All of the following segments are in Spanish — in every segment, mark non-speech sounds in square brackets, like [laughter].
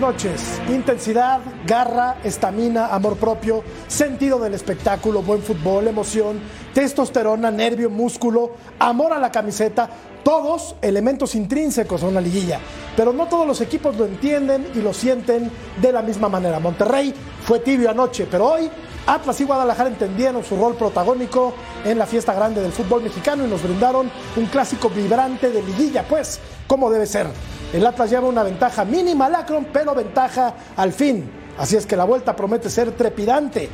Noches. Intensidad, garra, estamina, amor propio, sentido del espectáculo, buen fútbol, emoción, testosterona, nervio, músculo, amor a la camiseta, todos elementos intrínsecos a una liguilla. Pero no todos los equipos lo entienden y lo sienten de la misma manera. Monterrey fue tibio anoche, pero hoy Atlas y Guadalajara entendieron su rol protagónico en la fiesta grande del fútbol mexicano y nos brindaron un clásico vibrante de liguilla, pues, como debe ser. El Atlas lleva una ventaja mínima al Akron, pero ventaja al fin. Así es que la vuelta promete ser trepidante.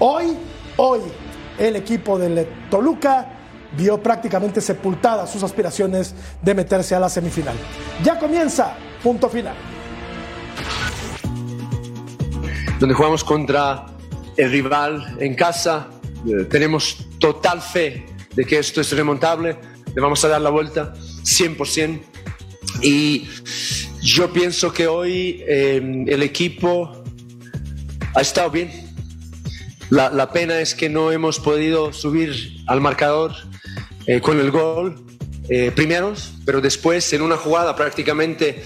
Hoy, hoy, el equipo del Toluca vio prácticamente sepultadas sus aspiraciones de meterse a la semifinal. Ya comienza, punto final. Donde jugamos contra el rival en casa, eh, tenemos total fe de que esto es remontable, le vamos a dar la vuelta 100%. Y yo pienso que hoy eh, el equipo ha estado bien. La, pena es que no hemos podido subir al marcador eh, con el gol primeros, pero después en una jugada prácticamente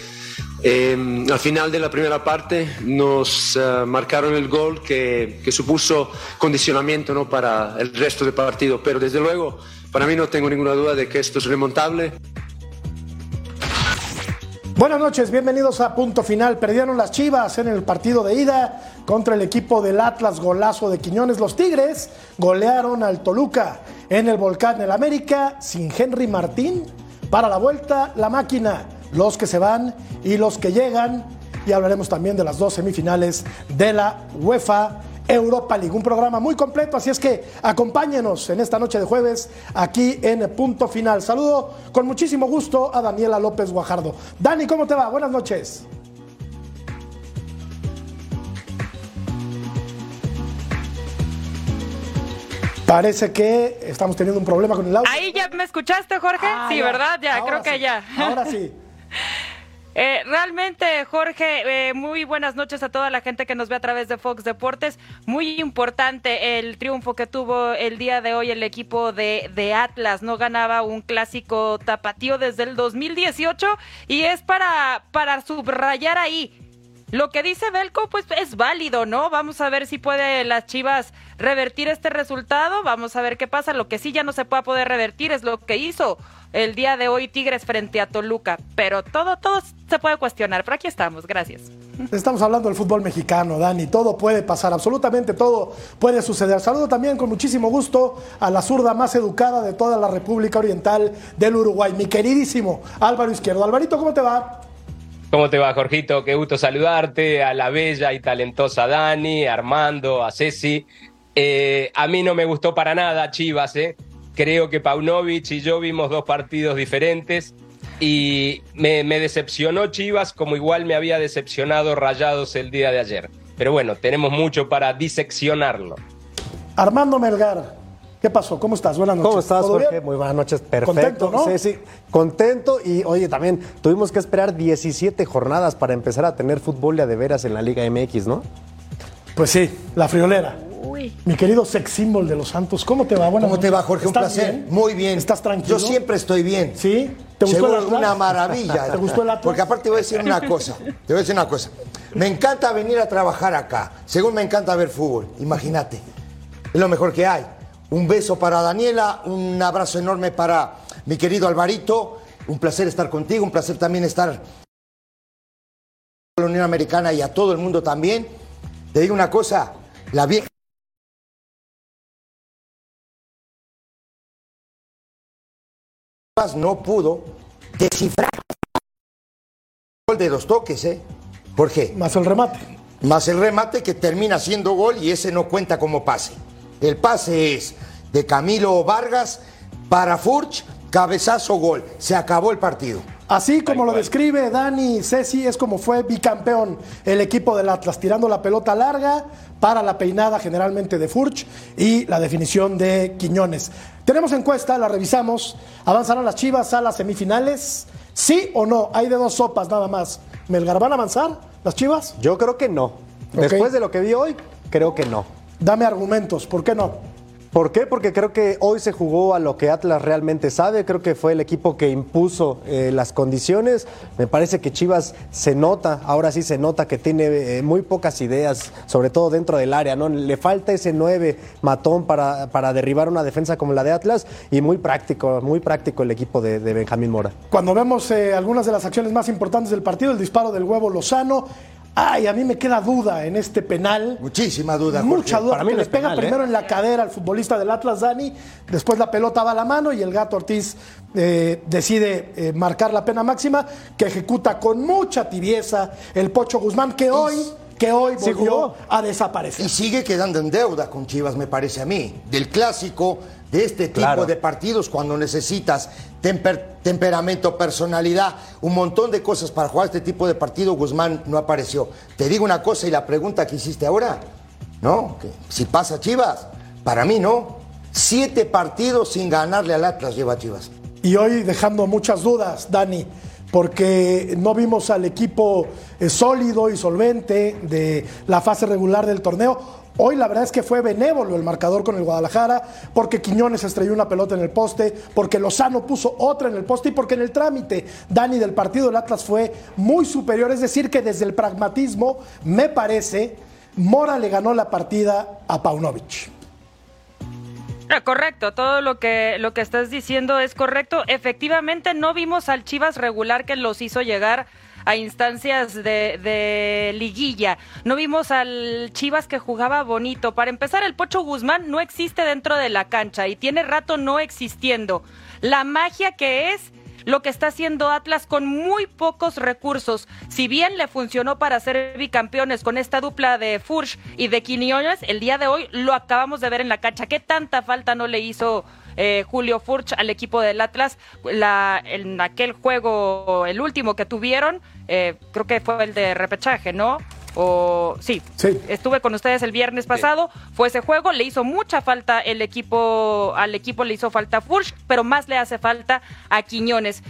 eh, al final de la primera parte nos uh, marcaron el gol que, que, supuso condicionamiento para el resto del partido, pero desde luego para mí no tengo ninguna duda de que esto es remontable. Buenas noches, bienvenidos a Punto Final. Perdieron las Chivas en el partido de ida contra el equipo del Atlas, golazo de Quiñones. Los Tigres golearon al Toluca en el Volcán del América sin Henry Martín. Para la vuelta, la máquina, los que se van y los que llegan. Y hablaremos también de las dos semifinales de la UEFA Europa League. Un programa muy completo, así es que acompáñenos en esta noche de jueves aquí en Punto Final. Saludo con muchísimo gusto a Daniela López Guajardo. Dani, ¿cómo te va? Buenas noches. Parece que estamos teniendo un problema con el audio. Ahí ya me escuchaste, Jorge. Ah, sí, ya. ¿verdad? Ya, Ahora creo que ya. Ahora sí. [laughs] Eh, realmente, Jorge, eh, muy buenas noches a toda la gente que nos ve a través de Fox Deportes. Muy importante el triunfo que tuvo el día de hoy el equipo de, de Atlas. No ganaba un clásico tapatío desde el 2018 y es para, para subrayar ahí. Lo que dice Belco, pues es válido, ¿no? Vamos a ver si puede las Chivas revertir este resultado. Vamos a ver qué pasa. Lo que sí ya no se puede poder revertir es lo que hizo el día de hoy Tigres frente a Toluca. Pero todo, todo se puede cuestionar. Pero aquí estamos, gracias. Estamos hablando del fútbol mexicano, Dani. Todo puede pasar, absolutamente todo puede suceder. Saludo también con muchísimo gusto a la zurda más educada de toda la República Oriental del Uruguay, mi queridísimo Álvaro Izquierdo. Alvarito, ¿cómo te va? ¿Cómo te va, Jorgito? Qué gusto saludarte, a la bella y talentosa Dani, a Armando, a Ceci. Eh, a mí no me gustó para nada Chivas, ¿eh? Creo que Paunovic y yo vimos dos partidos diferentes y me, me, decepcionó Chivas como igual me había decepcionado Rayados el día de ayer. Pero bueno, tenemos mucho para diseccionarlo. Armando Melgar, ¿qué pasó? ¿Cómo estás? Buenas noches. ¿Cómo estás, Jorge? bien? Muy buenas noches, perfecto. Contento, ¿no? Sí, sí, contento y oye, también tuvimos que esperar 17 jornadas para empezar a tener fútbol de veras en la Liga MX, ¿no? Pues sí, la friolera. Uy. Mi querido sex symbol de los Santos, ¿cómo te va? Buenas ¿Cómo te va, Jorge? Un ¿Estás placer. bien? Muy bien. ¿Estás tranquilo? Yo siempre estoy bien. ¿Sí? ¿Te gustó Seguro el Atlas? una maravilla. [laughs] ¿Te gustó el Atlas? Porque aparte voy a decir una cosa. Te voy a decir una cosa. Me encanta venir a trabajar acá. Según me encanta ver fútbol. Imagínate. Es lo mejor que hay. Un beso para Daniela, un abrazo enorme para mi querido Alvarito. Un placer estar contigo, un placer también estar en la Unión Americana y a todo el mundo también. Te digo una cosa, la vieja no pudo descifrar el gol de los toques, ¿eh? ¿Por qué? Más el remate. Más el remate que termina siendo gol y ese no cuenta como pase. El pase es de Camilo Vargas para Furch, cabezazo gol. Se acabó el partido. Así como lo describe Dani Ceci, es como fue bicampeón el equipo del Atlas, tirando la pelota larga para la peinada generalmente de Furch y la definición de Quiñones. Tenemos encuesta, la revisamos. ¿Avanzarán las Chivas a las semifinales? ¿Sí o no? Hay de dos sopas nada más. ¿Melgar van a avanzar las Chivas? Yo creo que no. Después de lo que vi hoy, creo que no. Dame argumentos, ¿por qué no? ¿Por qué? Porque creo que hoy se jugó a lo que Atlas realmente sabe. Creo que fue el equipo que impuso eh, las condiciones. Me parece que Chivas se nota, ahora sí se nota que tiene eh, muy pocas ideas, sobre todo dentro del área. ¿no? Le falta ese 9 matón para, para derribar una defensa como la de Atlas y muy práctico, muy práctico el equipo de, de Benjamín Mora. Cuando vemos eh, algunas de las acciones más importantes del partido, el disparo del huevo Lozano. Ay, a mí me queda duda en este penal. Muchísima duda. Mucha Jorge. duda. Para mí no le es pega penal, ¿eh? primero en la cadera al futbolista del Atlas, Dani. Después la pelota va a la mano y el gato Ortiz eh, decide eh, marcar la pena máxima, que ejecuta con mucha tibieza el Pocho Guzmán, que hoy, que hoy volvió a desaparecer. Y sigue quedando en deuda con Chivas, me parece a mí. Del clásico, de este tipo Claro. de partidos, cuando necesitas temper- temperamento, personalidad, un montón de cosas para jugar este tipo de partido, Guzmán no apareció. Te digo una cosa y la pregunta que hiciste ahora, ¿no? Que si pasa Chivas, para mí no. Siete partidos sin ganarle al Atlas lleva Chivas. Y hoy dejando muchas dudas, Dani, porque no vimos al equipo eh, sólido y solvente de la fase regular del torneo. Hoy la verdad es que fue benévolo el marcador con el Guadalajara, porque Quiñones estrelló una pelota en el poste, porque Lozano puso otra en el poste y porque en el trámite, Dani, del partido del Atlas fue muy superior. Es decir, que desde el pragmatismo, me parece, Mora le ganó la partida a Paunovic. Ah, Correcto, todo lo que lo que estás diciendo es correcto. Efectivamente, no vimos al Chivas regular que los hizo llegar a instancias de, liguilla. No vimos al Chivas que jugaba bonito. Para empezar, el Pocho Guzmán no existe dentro de la cancha y tiene rato no existiendo. La magia que es lo que está haciendo Atlas con muy pocos recursos. Si bien le funcionó para ser bicampeones con esta dupla de Furch y de Quiñones, el día de hoy lo acabamos de ver en la cancha. ¿Qué tanta falta no le hizo eh, Julio Furch al equipo del Atlas? La, en aquel juego, el último que tuvieron, eh, creo que fue el de repechaje, ¿no? O sí, Sí. estuve con ustedes el viernes pasado, fue ese juego, le hizo mucha falta el equipo, al equipo le hizo falta Furch, pero más le hace falta a Quiñones.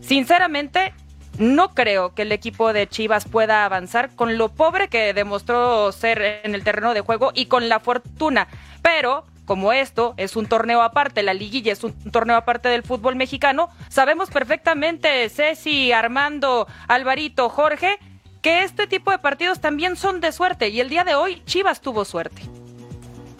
Sinceramente, no creo que el equipo de Chivas pueda avanzar con lo pobre que demostró ser en el terreno de juego y con la fortuna. Pero como esto es un torneo aparte, la liguilla es un torneo aparte del fútbol mexicano, sabemos perfectamente, Ceci, Armando, Alvarito, Jorge, que este tipo de partidos también son de suerte y el día de hoy Chivas tuvo suerte.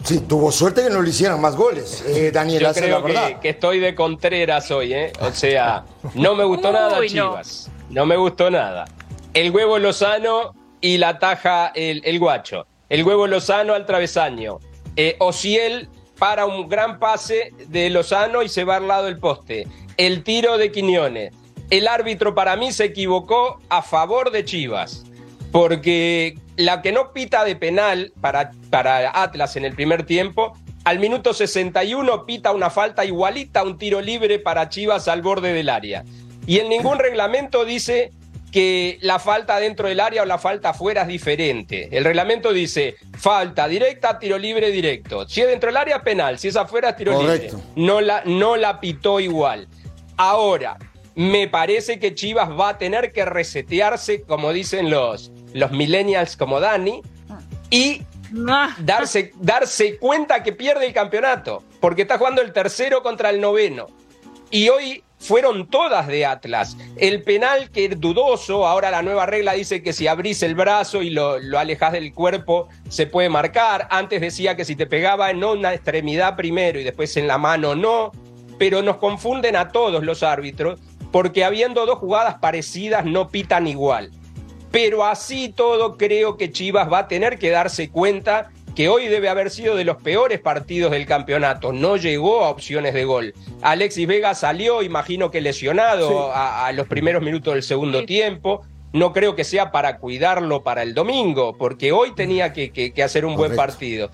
Sí, tuvo suerte que no le hicieran más goles, eh, Daniel, Yo la creo verdad. que, que estoy de Contreras hoy, ¿eh? O sea, [laughs] no me gustó Uy, nada no. Chivas. No. me gustó nada. El huevo Lozano y la taja el, el guacho. El huevo Lozano al travesaño. Eh, Ociel para un gran pase de Lozano y se va al lado del poste. El tiro de Quiñones. El árbitro para mí se equivocó a favor de Chivas. Porque la que no pita de penal para, para Atlas en el primer tiempo, al minuto 61 pita una falta igualita un tiro libre para Chivas al borde del área. Y en ningún reglamento dice que la falta dentro del área o la falta afuera es diferente. El reglamento dice falta directa, tiro libre directo. Si es dentro del área, penal. Si es afuera, es tiro Correcto. libre. No la, no la pitó igual. Ahora, me parece que Chivas va a tener que resetearse, como dicen los, los millennials como Dani, y Ah, darse, darse cuenta que pierde el campeonato, porque está jugando el tercero contra el noveno. Y hoy fueron todas de Atlas. El penal que es dudoso, ahora la nueva regla dice que si abrís el brazo y lo, lo alejas del cuerpo se puede marcar. Antes decía que si te pegaba en una extremidad primero y después en la mano no. Pero nos confunden a todos los árbitros porque habiendo dos jugadas parecidas no pitan igual. Pero así todo creo que Chivas va a tener que darse cuenta que hoy debe haber sido de los peores partidos del campeonato. No llegó a opciones de gol. Alexis Vega salió, imagino que lesionado a, a los primeros minutos del segundo Sí. tiempo. No creo que sea para cuidarlo para el domingo, porque hoy tenía que, que- que hacer un buen partido.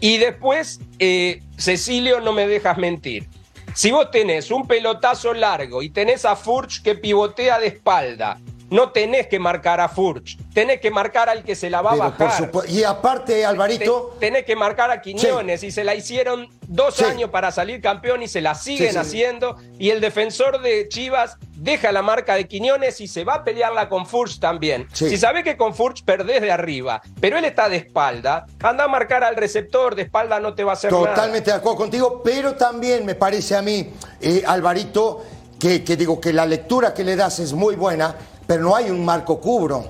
Y después, eh, Cecilio, no me dejas mentir. Si vos tenés un pelotazo largo y tenés a Furch que pivotea de espalda, no tenés que marcar a Furch, tenés que marcar al que se la va a Pero bajar. Y aparte, Alvarito, Te- tenés que marcar a Quiñones y se la hicieron dos Sí. años para salir campeón y se la siguen Sí, haciendo. Y el defensor de Chivas deja la marca de Quiñones y se va a pelearla con Furch también. Si sabe que con Furch perdés de arriba, pero él está de espalda, anda a marcar al receptor, de espalda no te va a hacer nada. Totalmente de acuerdo contigo, pero también me parece a mí, eh, Alvarito, que, que digo que la lectura que le das es muy buena, pero no hay un marco cubro.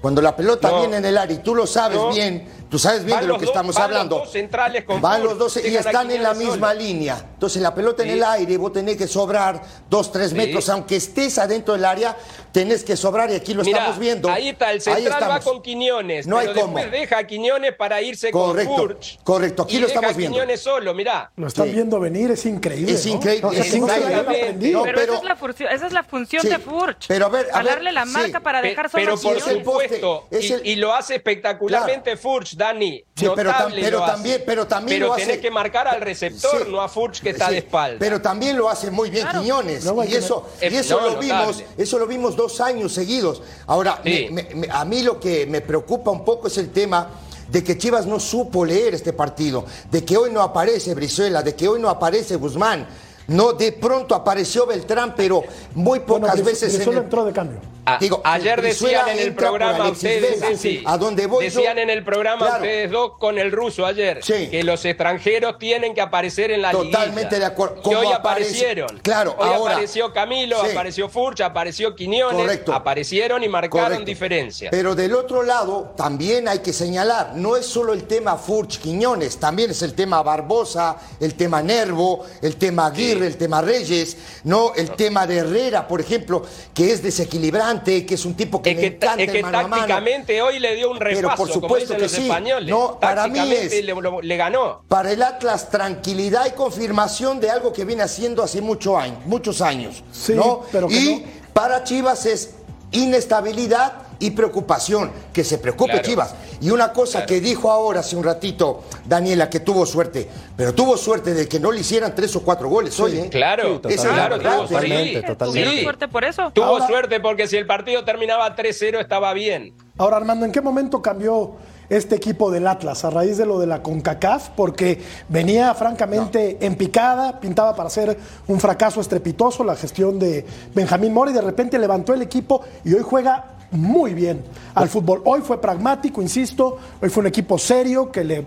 Cuando la pelota No. viene en el área y tú lo sabes No. bien, tú sabes bien Van de lo los que dos- estamos van los hablando. dos centrales con Van los dos y están en la misma solo. línea. Entonces la pelota en el aire, vos tenés que sobrar dos, tres Sí. metros, aunque estés adentro del área, tenés que sobrar y aquí lo Mirá, estamos viendo. Ahí está, el central va con Quiñones, No hay pero después cómo. deja a Quiñones para irse Correcto, con Furch. correcto, aquí y lo deja estamos viendo. Quiñones solo, mirá. Lo están Sí. viendo venir, es increíble. Es increíble, es increíble. No, pero, pero- esa, es la función, esa es la función Sí, de Furch. pero a ver, a ver, Jalarle la marca para dejar solo pero por supuesto, y lo hace espectacularmente Furch, Dani. Sí, pero tam- Notable pero lo hace. también- pero también Pero lo hace- que marcar al receptor, Sí. no a Furch que está Sí, de espalda. Pero también lo hace muy bien Claro. Quiñones. Y eso, y eso No, lo notable. vimos, eso lo vimos dos años seguidos. Ahora, Sí. me- me- me- a mí lo que me preocupa un poco es el tema de que Chivas no supo leer este partido, de que hoy no aparece Brizuela, de que hoy no aparece Guzmán. No, de pronto apareció Beltrán, pero muy Bueno, pocas veces en Brizuela el- entró de cambio. A- Digo, ayer decían en el programa ustedes, Vega. sí, A donde voy yo- decían en el programa Claro. ustedes dos con el ruso ayer Sí. que los extranjeros tienen que aparecer en la Totalmente liguilla. de acuerdo. Y ¿Cómo hoy aparece? aparecieron. Claro, hoy ahora- apareció Camilo, Sí. apareció Furch, apareció Quiñones, Correcto. aparecieron y marcaron Correcto. diferencia. Pero del otro lado, también hay que señalar, no es solo el tema Furch Quiñones, también es el tema Barbosa, el tema Nervo, el tema Aguirre, el tema Reyes, no el tema de Herrera, por ejemplo, que es desequilibrante, que es un tipo que es encanta es que el mano a mano. tácticamente hoy le dio un Pero repaso, por como supuesto dicen que los sí. españoles. No, para mí es- le, lo- le ganó. Para el Atlas, tranquilidad y confirmación de algo que viene haciendo hace mucho año- muchos años. Sí, ¿no? pero que y no. para Chivas es inestabilidad y preocupación, que se preocupe Claro. Chivas. Y una cosa Claro. que dijo ahora hace un ratito Daniela, que tuvo suerte, pero tuvo suerte de que no le hicieran tres o cuatro goles hoy. ¿eh? Claro, la claro, tuvo totalmente, suerte. totalmente. Sí. suerte por eso. Tuvo Ahora- suerte porque si el partido terminaba 3-0 estaba bien. Ahora, Armando, ¿en qué momento cambió este equipo del Atlas a raíz de lo de la CONCACAF? Porque venía francamente en picada, pintaba para ser un fracaso estrepitoso la gestión de Benjamín Mora y de repente levantó el equipo y hoy juega muy bien al fútbol. Hoy fue pragmático, insisto, hoy fue un equipo serio que le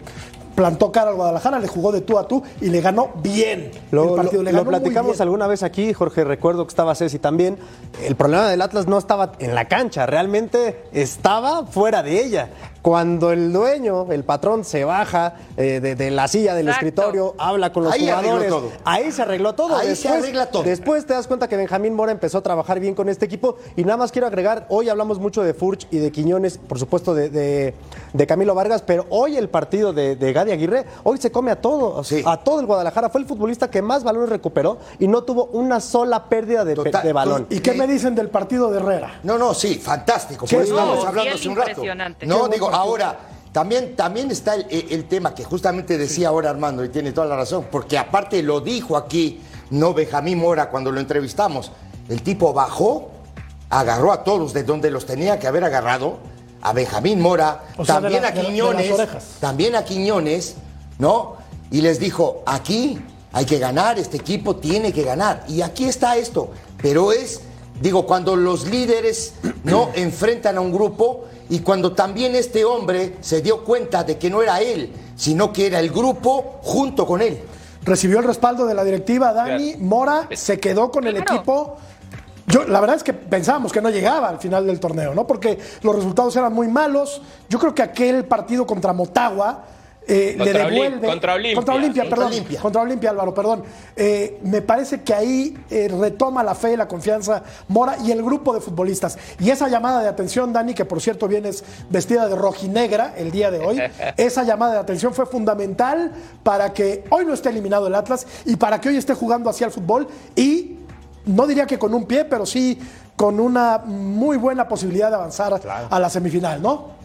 plantó cara al Guadalajara, le jugó de tú a tú y le ganó bien Lo, el partido. lo- le lo muy platicamos bien. alguna vez aquí, Jorge, recuerdo que estaba Ceci también. El problema del Atlas no estaba en la cancha, realmente estaba fuera de ella. Cuando el dueño, el patrón, se baja eh, de, de la silla del Exacto. escritorio, habla con los Ahí arregló jugadores, todo. ahí se arregló todo. Ahí se arregla todo. Después te das cuenta que Benjamín Mora empezó a trabajar bien con este equipo. Y nada más quiero agregar, hoy hablamos mucho de Furch y de Quiñones, por supuesto de, de- de Camilo Vargas, pero hoy el partido de, de Gadi Aguirre, hoy se come a todo, Sí. a todo el Guadalajara. Fue el futbolista que más balones recuperó y no tuvo una sola pérdida de, pe- Total. de balón. ¿Y qué me dicen del partido de Herrera? No, no, sí, fantástico. Por eso no, estamos hablando hace un rato. impresionante. No, digo. Ahora, también, también está el, el tema que justamente decía ahora Armando, y tiene toda la razón, porque aparte lo dijo aquí, no Benjamín Mora cuando lo entrevistamos. El tipo bajó, agarró a todos de donde los tenía que haber agarrado, a Benjamín Mora, O sea, de también la- a de la- de Quiñones, también a Quiñones, ¿no? Y les dijo, aquí hay que ganar, este equipo tiene que ganar. Y aquí está esto. Pero es, digo, cuando los líderes [clears throat] no enfrentan a un grupo y cuando también este hombre se dio cuenta de que no era él, sino que era el grupo junto con él. Recibió el respaldo de la directiva Dani. Mora se quedó con el equipo. Yo, la verdad es que pensábamos que no llegaba al final del torneo, ¿no? Porque los resultados eran muy malos. Yo creo que aquel partido contra Motagua eh, le devuelve. contra Olimpia. Contra Olimpia, perdón. Olimpia. Contra Olimpia, Álvaro, perdón. Eh, me parece que ahí eh, retoma la fe y la confianza Mora y el grupo de futbolistas. Y esa llamada de atención, Dani, que por cierto vienes vestida de rojinegra el día de hoy, [laughs] esa llamada de atención fue fundamental para que hoy no esté eliminado el Atlas y para que hoy esté jugando hacia el fútbol y no diría que con un pie, pero sí con una muy buena posibilidad de avanzar a la semifinal, ¿no?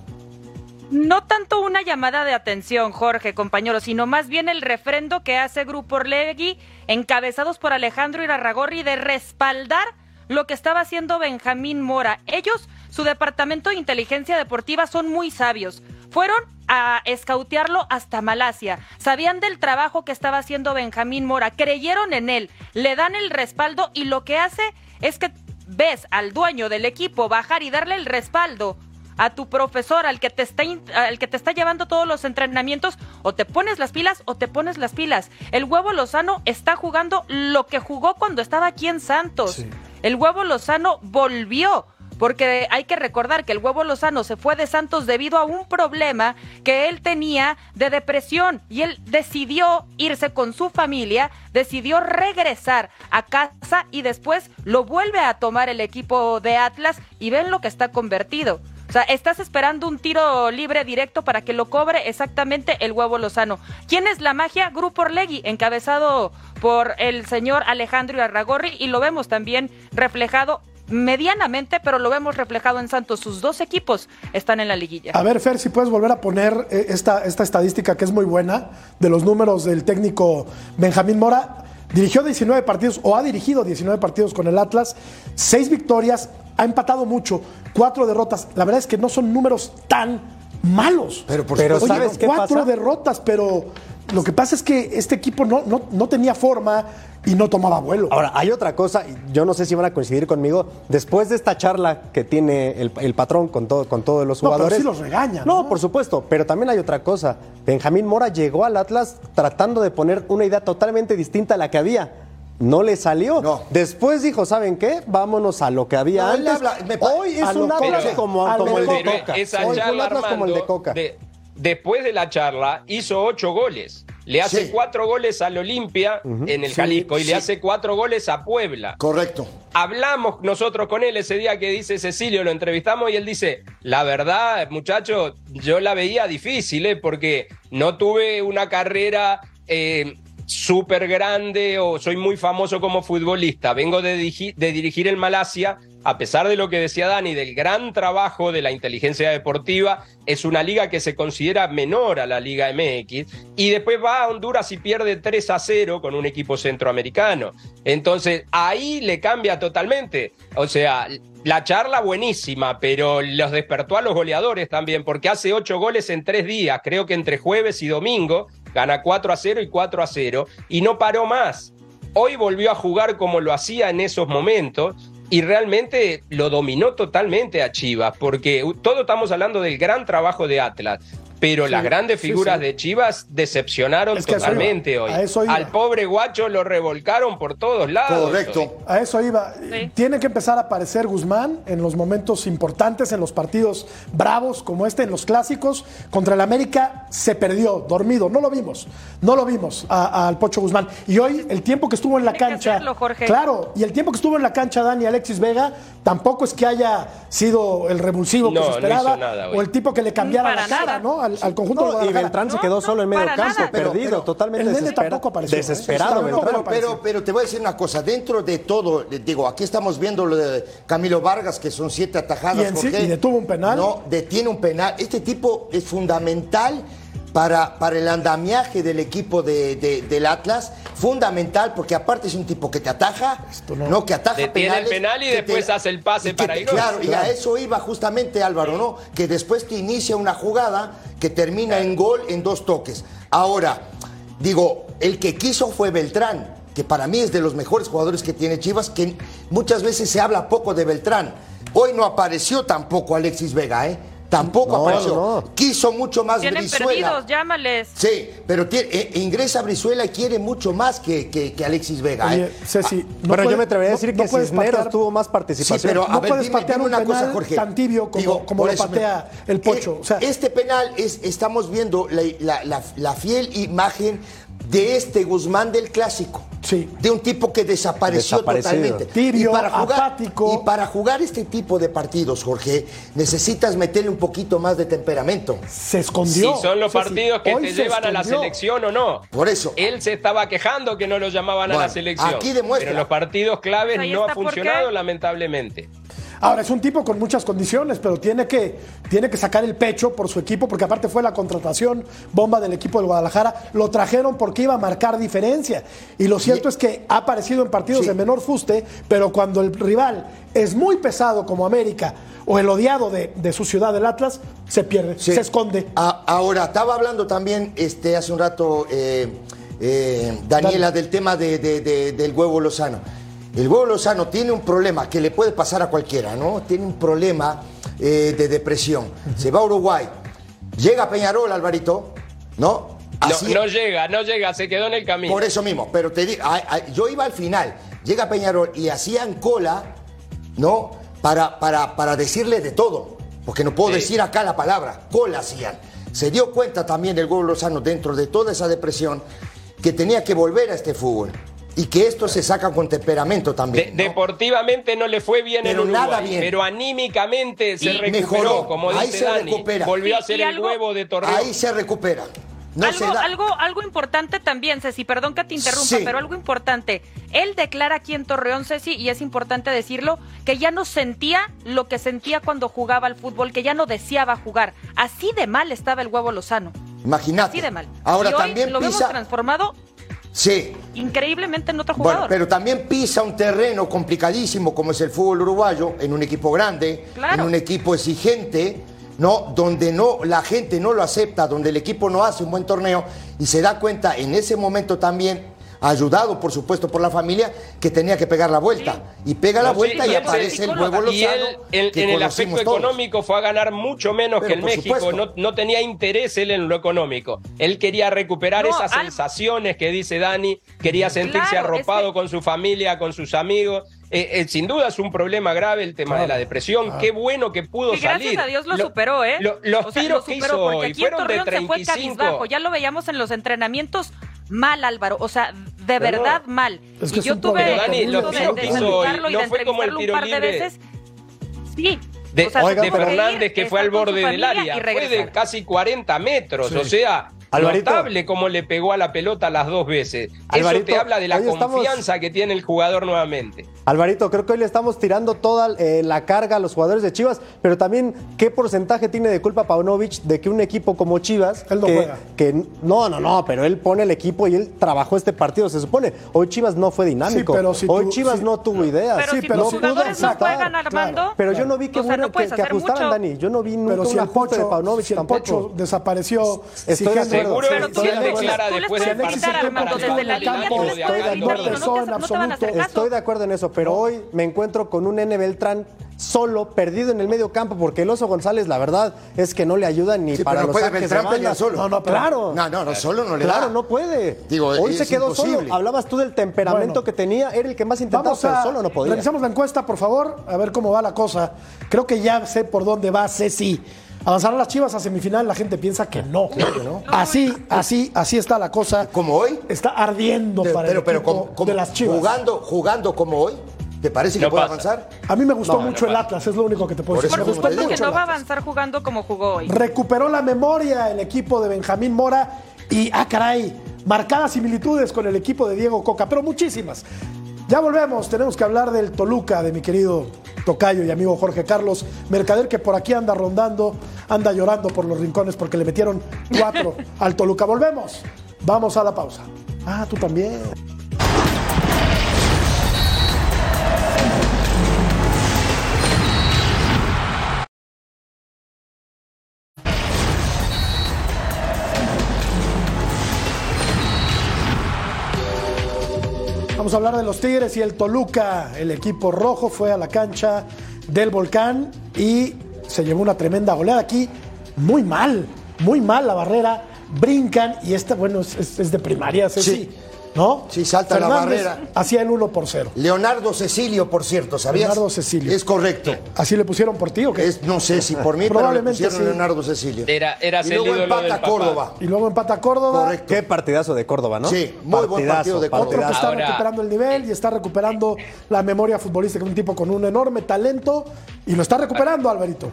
No tanto una llamada de atención, Jorge, compañero, sino más bien el refrendo que hace Grupo Orlegui, encabezados por Alejandro Irarragorri, de respaldar lo que estaba haciendo Benjamín Mora. Ellos, su departamento de inteligencia deportiva, son muy sabios. Fueron a escautearlo hasta Malasia. Sabían del trabajo que estaba haciendo Benjamín Mora, creyeron en él, le dan el respaldo y lo que hace es que ves al dueño del equipo bajar y darle el respaldo a tu profesor, al que te está al que te está llevando todos los entrenamientos, o te pones las pilas o te pones las pilas. El huevo Lozano está jugando lo que jugó cuando estaba aquí en Santos. El huevo Lozano volvió porque hay que recordar que el huevo Lozano se fue de Santos debido a un problema que él tenía de depresión y él decidió irse con su familia, decidió regresar a casa y después lo vuelve a tomar el equipo de Atlas y ven lo que está convertido. O sea, estás esperando un tiro libre directo para que lo cobre exactamente el huevo Lozano. ¿Quién es la magia? Grupo Orlegui, encabezado por el señor Alejandro Arragorri, y lo vemos también reflejado medianamente, pero lo vemos reflejado en Santos. Sus dos equipos están en la liguilla. A ver, Fer, si puedes volver a poner eh, esta, esta estadística que es muy buena de los números del técnico Benjamín Mora. Dirigió 19 partidos o ha dirigido 19 partidos con el Atlas, seis victorias, ha empatado mucho, cuatro derrotas. La verdad es que no son números tan malos. Pero, por pero ¿sabes qué cuatro derrotas, pero lo que pasa es que este equipo no, no, no tenía forma y no tomaba vuelo. Ahora, hay otra cosa, yo no sé si van a coincidir conmigo, después de esta charla que tiene el, patrón con, todo, con todos los jugadores... No, pero sí los regaña. ¿no? por supuesto, pero también hay otra cosa. Benjamín Mora llegó al Atlas tratando de poner una idea totalmente distinta a la que había. No le salió. No. Después dijo, ¿saben qué? Vámonos a lo que había antes. Hoy es un Atlas como, el de Coca. Hoy es un Atlas como el de Coca. Después de la charla hizo ocho goles. Le hace cuatro goles al Olimpia en el Jalisco y le hace cuatro goles a Puebla. Correcto. Hablamos nosotros con él ese día que dice Cecilio, lo entrevistamos y él dice, la verdad, muchacho, yo la veía difícil, ¿eh? porque no tuve una carrera eh, súper grande o soy muy famoso como futbolista. Vengo de, de dirigir el Malasia a pesar de lo que decía Dani, del gran trabajo de la inteligencia deportiva, es una liga que se considera menor a la Liga MX y después va a Honduras y pierde 3 a 0 con un equipo centroamericano. Entonces ahí le cambia totalmente. O sea, la charla buenísima, pero los despertó a los goleadores también, porque hace 8 goles en 3 días, creo que entre jueves y domingo, gana 4 a 0 y 4 a 0, y no paró más. Hoy volvió a jugar como lo hacía en esos momentos y realmente lo dominó totalmente a Chivas, porque todos estamos hablando del gran trabajo de Atlas, pero las grandes figuras de Chivas decepcionaron totalmente hoy. Al pobre guacho lo revolcaron por todos lados. Correcto. A eso iba. Tiene que empezar a aparecer Guzmán en los momentos importantes, en los partidos bravos como este, en los clásicos. Contra el América se perdió, dormido. No lo vimos. No lo vimos al Pocho Guzmán. Y hoy el tiempo que estuvo en la cancha. Claro, y el tiempo que estuvo en la cancha Dani Alexis Vega tampoco es que haya sido el revulsivo que se esperaba o el tipo que le cambiara la cara, ¿no? Al, conjunto Y Beltrán se quedó solo en medio campo, perdido, totalmente desesperado. desesperado. pero, pero, te voy a decir una cosa, dentro de todo, digo, aquí estamos viendo lo de Camilo Vargas, que son siete atajadas. ¿Y, ¿Y detuvo un penal? No, detiene un penal. Este tipo es fundamental para, para el andamiaje del equipo de, del Atlas, fundamental, porque aparte es un tipo que te ataja, no. que ataja Detiene el penal y después hace el pase para ir. Claro, y a eso iba justamente Álvaro, ¿no? Que después te inicia una jugada que termina en gol en dos toques. Ahora, digo, el que quiso fue Beltrán, que para mí es de los mejores jugadores que tiene Chivas, que muchas veces se habla poco de Beltrán. Hoy no apareció tampoco Alexis Vega, ¿eh? Tampoco apareció. Quiso mucho más Tienen Brizuela. perdidos, llámales. Sí, pero eh, ingresa Brizuela y quiere mucho más que, que, Alexis Vega. ¿eh? Ceci, ah, bueno, yo me atrevería a decir que Cisneros tuvo más participación. Sí, pero no puedes patear una cosa, Jorge. tan tibio como, como lo patea el Pocho. o sea, este penal es, estamos viendo la, la, la fiel imagen de este Guzmán del clásico. Sí. De un tipo que desapareció totalmente. Tibio, y para jugar, apático. Y para jugar este tipo de partidos, Jorge, necesitas meterle un poquito más de temperamento. Se escondió. Si son los partidos que te llevan a la selección o no. Por eso. Él se estaba quejando que no lo llamaban a la selección. Aquí demuestra. Pero los partidos claves no ha funcionado, lamentablemente. Ahora, es un tipo con muchas condiciones, pero tiene que, tiene que sacar el pecho por su equipo, porque aparte fue la contratación bomba del equipo del Guadalajara. Lo trajeron porque iba a marcar diferencia. Y lo cierto es que ha aparecido en partidos de menor fuste, pero cuando el rival es muy pesado como América o el odiado de, su ciudad, del Atlas, se pierde, se esconde. ahora, estaba hablando también este, hace un rato eh, eh, Daniela del tema del huevo Lozano. El huevo Lozano tiene un problema que le puede pasar a cualquiera, ¿no? Tiene un problema eh, de depresión. Se va a Uruguay, llega a Peñarol, Alvarito, ¿no? No, Así- no llega, no llega, se quedó en el camino. por eso mismo, pero te digo, a- a- yo iba al final, llega Peñarol y hacían cola, ¿no? Para, para, para decirle de todo, porque no puedo Sí. decir acá la palabra, cola hacían. Se dio cuenta también el Huevo Lozano dentro de toda esa depresión que tenía que volver a este fútbol y que esto se saca con temperamento De- también. ¿no? Deportivamente no le fue bien Pero en Uruguay, nada bien. pero anímicamente se Y recuperó, mejoró. como Ahí dice se Dani. recupera. Volvió a ser y el algo- huevo de Torreón. Ahí se recupera. No se algo, da. algo, algo importante también, Ceci, perdón que te interrumpa, Sí. pero algo importante. Él declara aquí en Torreón, Ceci, y es importante decirlo, que ya no sentía lo que sentía cuando jugaba al fútbol, que ya no deseaba jugar. Así de mal estaba el huevo Lozano. Imagínate. Así de mal. Ahora y hoy también lo vemos pisa. transformado Sí. increíblemente en otro Bueno, jugador. pero también pisa un terreno complicadísimo como es el fútbol uruguayo, en un equipo grande, Claro. en un equipo exigente, ¿no? Donde no, la gente no lo acepta, donde el equipo no hace un buen torneo y se da cuenta en ese momento también, ayudado por supuesto por la familia, que tenía que pegar la vuelta. Y pega la No, sí, vuelta y aparece el huevo Y él, Lozano. en, que en el aspecto todos. económico fue a ganar mucho menos Pero que el México. No, no tenía interés él en lo económico. Él quería recuperar No, esas al- sensaciones que dice Dani. Quería sentirse Claro, arropado es que- con su familia, con sus amigos. Eh, eh, sin duda es un problema grave el tema de la depresión. Qué bueno que pudo Y gracias salir. a Dios lo, Lo- superó, ¿eh? lo- los O sea, tiros lo que hizo porque hoy aquí en fueron de Torreón se fue 35. cabizbajo. Ya lo veíamos en los entrenamientos mal, Álvaro. O sea, de Pero verdad no. mal. Es que y yo tuve Dani, gusto los de, de saludarlo y de no fue como el entrevistarlo un tiro par de veces. Sí. de, O sea, Oiga, tuvo pero- que ir, Fernández que fue al borde del área. Fue de casi 40 metros. O sea, Alvarito. notable cómo le pegó a la pelota las dos veces. Eso Alvarito, te habla de la estamos- confianza que tiene el jugador nuevamente. Alvarito, creo que hoy le estamos tirando toda eh, la carga a los jugadores de Chivas, pero también qué porcentaje tiene de culpa Paunovic de que un equipo como Chivas, Él no que, juega. que no, no, no, pero él pone el equipo y él trabajó este partido, se supone. Hoy Chivas no fue dinámico, Sí, pero si hoy tú- Chivas sí. no tuvo ideas, Pero Sí, si pero sí jugadores no juegan, Armando. claro. pero yo no vi que, O sea, no que, que hacer ajustaran, mucho. Dani. Yo no vi nunca Pero si un el ajuste de Pocho, Paunovic si el tampoco. Pocho desapareció, Estoy si. Seguro Pero si tú les- declara después puedes del desde la línea, de Estoy de acuerdo. de en eso, pero hoy me encuentro con un N Beltrán solo, perdido en el medio campo, porque el Oso González, la verdad, es que no le ayuda ni Sí, para pero no los puede saques de Beltrán pelear solo. No, no, claro. No, no, no, solo no le Claro, da. no puede. Digo, hoy se quedó imposible. solo. Hablabas tú del temperamento Bueno. que tenía, era el que más intentaba, Vamos pero a solo no podía. revisamos la encuesta, por favor, a ver cómo va la cosa. Creo que ya sé por dónde va Ceci. ¿Avanzarán las Chivas a semifinal? La gente piensa que [laughs] no. Así, así, así está la cosa. ¿Como hoy? Está ardiendo De- para pero el pero equipo como, como de las Chivas. jugando, jugando como hoy, ¿te parece que No puede pasa. avanzar? A mí me gustó No, mucho no el. Atlas, es lo único que te puedo decir. Por supuesto que no va a avanzar jugando como jugó hoy. Recuperó la memoria el equipo de Benjamín Mora y, ah, caray, marcadas similitudes con el equipo de Diego Coca, pero muchísimas. Ya volvemos, tenemos que hablar del Toluca, de mi querido tocayo y amigo Jorge Carlos Mercader, que por aquí anda rondando, anda llorando por los rincones porque le metieron cuatro [laughs] al Toluca. Volvemos, vamos a la pausa. Ah, tú también. Vamos a hablar de los Tigres y el Toluca. El equipo rojo fue a la cancha del Volcán y se llevó una tremenda goleada aquí. Muy mal, muy mal la barrera. Brincan y esta, bueno, es, de primaria, Sí. ¿No? Sí, salta la barrera. Hacía el 1 por 0. Leonardo Cecilio, por cierto, ¿sabías? Leonardo Cecilio. Es correcto. ¿Así le pusieron por ti o qué? Es, no sé si por mí, pero le Probablemente pusieron sí. Leonardo Cecilio. Era- eras y luego empata. Córdoba. Y luego empata Córdoba. Correcto. Qué partidazo de Córdoba, ¿no? Sí, muy buen partido de Córdoba. Otro que está Ahora- recuperando el nivel y está recuperando la memoria futbolística. Un tipo con un enorme talento y lo está recuperando, Alvarito.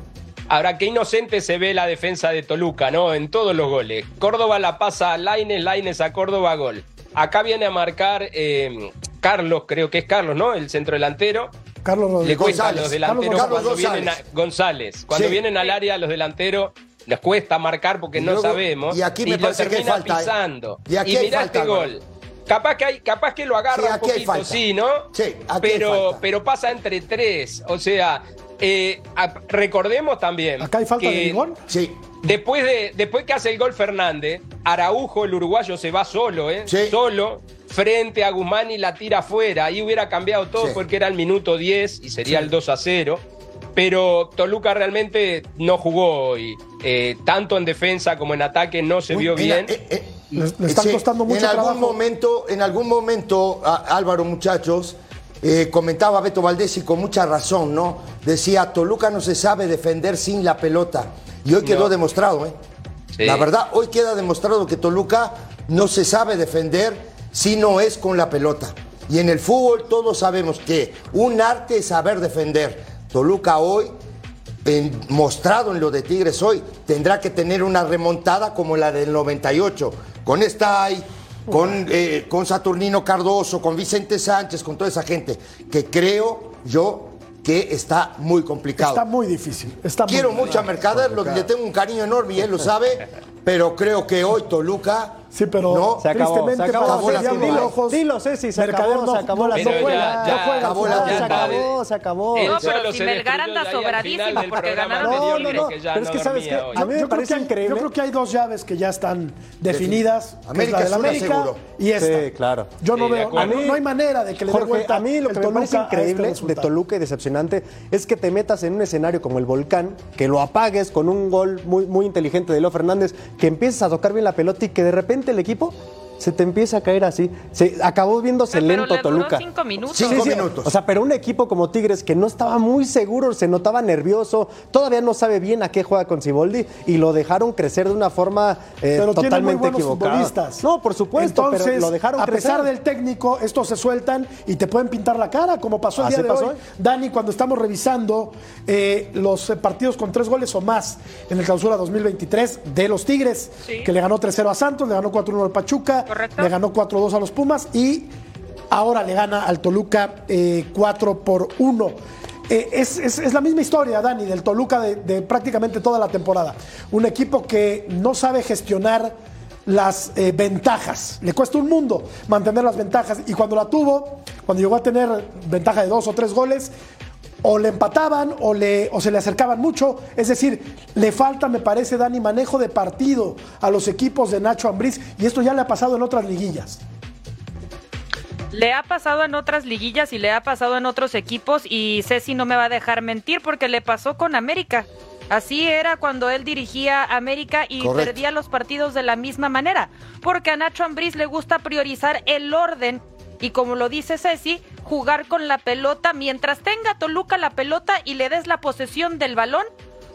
Ahora, qué inocente se ve la defensa de Toluca, ¿no? En todos los goles. Córdoba la pasa a Laines, Laines a Córdoba, gol. Acá viene a marcar eh, Carlos, creo que es Carlos, ¿no? El centro delantero. Carlos Le Rodríguez. cuesta a González. los delanteros Carlos cuando González. vienen a, González. Cuando Sí. vienen al área los delanteros les cuesta marcar porque Y no sabemos y aquí me lo parece que hay termina falta, ¿eh? pisando. Y aquí mirá falta, este gol. Capaz que hay, capaz que lo agarra Sí, un poquito, sí, ¿no? Sí, aquí pero, pero pasa entre tres. O sea, eh, recordemos también. ¿Acá hay falta que- de Ligón? Sí. Después, de, después que hace el gol Fernández, Araujo, el uruguayo, se va solo, ¿eh? Sí. Solo, frente a Guzmán y la tira afuera. Ahí hubiera cambiado todo Sí. porque era el minuto 10 y sería el 2 a 0. Pero Toluca realmente no jugó hoy. Eh, tanto en defensa como en ataque no se vio En- bien. eh, eh, Le- le están costando mucho en algún trabajo. momento, en algún momento, a- Álvaro, muchachos, eh, comentaba Beto Valdés y con mucha razón, ¿no? Decía, Toluca no se sabe defender sin la pelota. Y hoy quedó No. demostrado, ¿eh? Sí. La verdad, hoy queda demostrado que Toluca no se sabe defender si no es con la pelota. Y en el fútbol todos sabemos que un arte es saber defender. Toluca hoy, en- mostrado en lo de Tigres hoy, tendrá que tener una remontada como la del 98. Con Stay, con, eh, con Saturnino Cardoso, con Vicente Sánchez, con toda esa gente, que creo yo que está muy complicado. Está muy difícil. Está Quiero mucho a Mercader, le tengo un cariño enorme y él lo sabe, pero creo que hoy Toluca Sí, pero no Se acabó, tristemente se acabó, para la Ceci. Diablo Ojos, Dilo, Ceci, se Mercader acabó, no, se acabó la no juega, ya- no juega, acabó la se acabó, se acabó. No, pero si Melgar anda del porque ganaron No, no, no, que pero es que sabes hoy. a mí me parece que increíble. yo creo que hay dos llaves que ya están definidas. que es América la del es una América seguro. y esta. Sí, claro. Yo no veo, no, no hay manera de que le dé vuelta a mí lo que me parece este increíble de. Toluca y decepcionante es que te metas en un escenario como el Volcán, que lo apagues con un gol muy, muy inteligente de Leo Fernández, que empieces a tocar bien la pelota y que de repente el equipo se te empieza a caer así. Se acabó viéndose Pero lento le duró Toluca. cinco minutos. Cinco minutos. O sea, pero un equipo como Tigres que no estaba muy seguro, se notaba nervioso, todavía no sabe bien a qué juega con Ciboldi y lo dejaron crecer de una forma eh, pero totalmente equivocada. No, por supuesto, Entonces, pero lo dejaron a crecer. pesar del técnico, estos se sueltan y te pueden pintar la cara, como pasó el Así día de pasó hoy. hoy. Dani, cuando estamos revisando eh, los eh, partidos con tres goles o más en el clausura 2023 de los Tigres, Sí. que le ganó 3-0 a Santos, le ganó 4-1 al Pachuca, Le ganó 4-2 a los Pumas y ahora le gana al Toluca eh, 4 por 1. Eh, es, la misma historia, Dani, del Toluca de, de prácticamente toda la temporada. Un equipo que no sabe gestionar las eh, ventajas. Le cuesta un mundo mantener las ventajas. Y cuando la tuvo, cuando llegó a tener ventaja de dos o tres goles, o le empataban o, le, o se le acercaban mucho. Es decir, le falta, me parece, Dani, manejo de partido a los equipos de Nacho Ambriz. Y esto ya le ha pasado en otras liguillas. Le ha pasado en otras liguillas y le ha pasado en otros equipos y Ceci no me va a dejar mentir porque le pasó con América. Así era cuando él dirigía América y Correcto. perdía los partidos de la misma manera, porque a Nacho Ambriz le gusta priorizar el orden y como lo dice Ceci, jugar con la pelota mientras tenga Toluca la pelota y le des la posesión del balón.